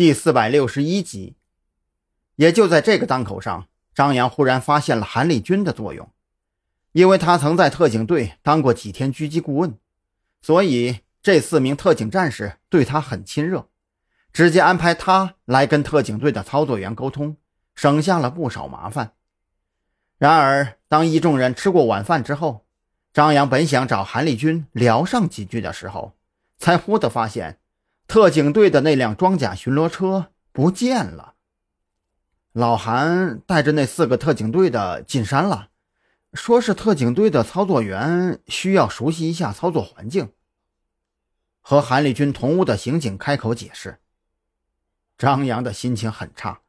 第四百六十一集。也就在这个当口上，张扬忽然发现了韩立军的作用，因为他曾在特警队当过几天狙击顾问，所以这四名特警战士对他很亲热，直接安排他来跟特警队的操作员沟通，省下了不少麻烦。然而，当一众人吃过晚饭之后，张扬本想找韩立军聊上几句的时候，才忽地发现，特警队的那辆装甲巡逻车不见了。老韩带着那四个特警队的进山了，说是特警队的操作员需要熟悉一下操作环境。和韩立军同屋的刑警开口解释，张扬的心情很差。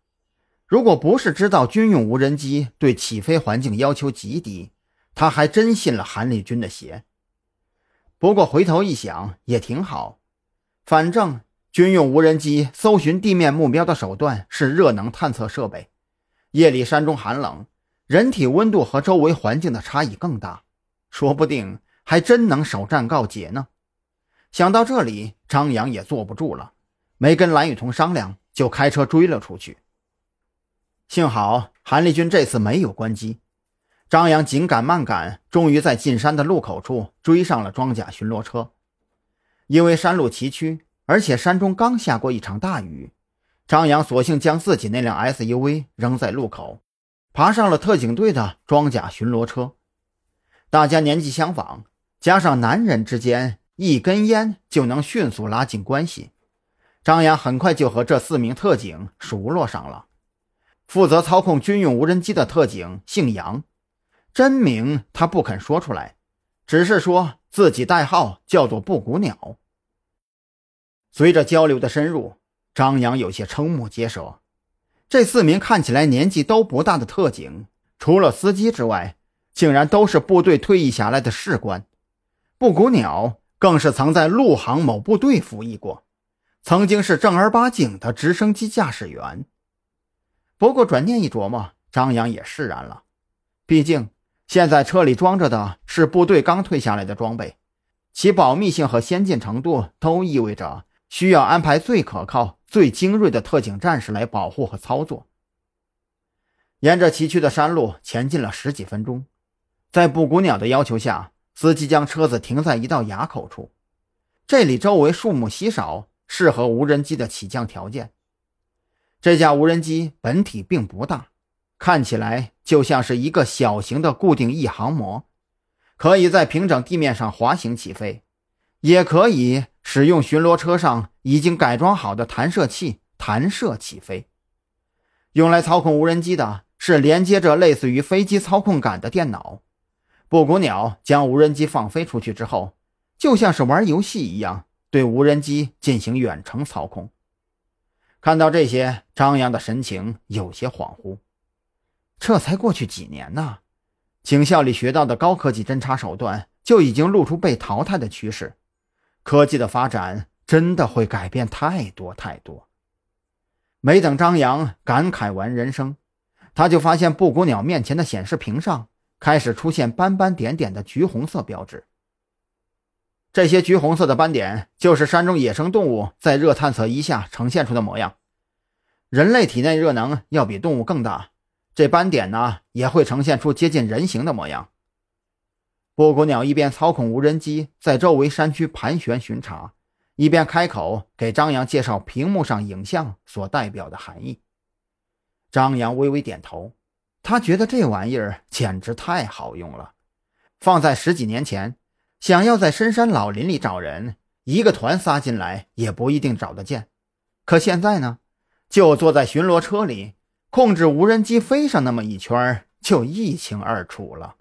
如果不是知道军用无人机对起飞环境要求极低，他还真信了韩立军的邪。不过回头一想也挺好，反正军用无人机搜寻地面目标的手段是热能探测设备。夜里山中寒冷，人体温度和周围环境的差异更大，说不定还真能首战告捷呢。想到这里，张扬也坐不住了，没跟蓝雨桐商量，就开车追了出去。幸好韩立军这次没有关机，张扬紧赶慢赶，终于在进山的路口处追上了装甲巡逻车。因为山路崎岖，而且山中刚下过一场大雨，张扬索性将自己那辆 SUV 扔在路口，爬上了特警队的装甲巡逻车。大家年纪相仿，加上男人之间一根烟就能迅速拉近关系，张扬很快就和这四名特警熟络上了。负责操控军用无人机的特警姓杨，真名他不肯说出来，只是说自己代号叫做布谷鸟。随着交流的深入，张扬有些瞠目结舌。这四名看起来年纪都不大的特警，除了司机之外，竟然都是部队退役下来的士官。布谷鸟更是曾在陆航某部队服役过，曾经是正儿八经的直升机驾驶员。不过转念一琢磨，张扬也释然了。毕竟现在车里装着的是部队刚退下来的装备，其保密性和先进程度都意味着需要安排最可靠、最精锐的特警战士来保护和操作。沿着崎岖的山路前进了十几分钟，在布谷鸟的要求下，司机将车子停在一道垭口处。这里周围树木稀少，适合无人机的起降条件。这架无人机本体并不大，看起来就像是一个小型的固定翼航模，可以在平整地面上滑行起飞，也可以使用巡逻车上已经改装好的弹射器弹射起飞。用来操控无人机的是连接着类似于飞机操控杆的电脑。布谷鸟将无人机放飞出去之后，就像是玩游戏一样，对无人机进行远程操控。看到这些，张扬的神情有些恍惚。这才过去几年呢，警校里学到的高科技侦查手段就已经露出被淘汰的趋势。科技的发展真的会改变太多太多。没等张扬感慨完人生，他就发现布谷鸟面前的显示屏上开始出现斑斑点点的橘红色标志。这些橘红色的斑点，就是山中野生动物在热探测仪下呈现出的模样。人类体内热能要比动物更大，这斑点呢也会呈现出接近人形的模样。布谷鸟一边操控无人机在周围山区盘旋巡查，一边开口给张扬介绍屏幕上影像所代表的含义。张扬微微点头，他觉得这玩意儿简直太好用了，放在十几年前。想要在深山老林里找人，一个团撒进来也不一定找得见。可现在呢，就坐在巡逻车里，控制无人机飞上那么一圈，就一清二楚了。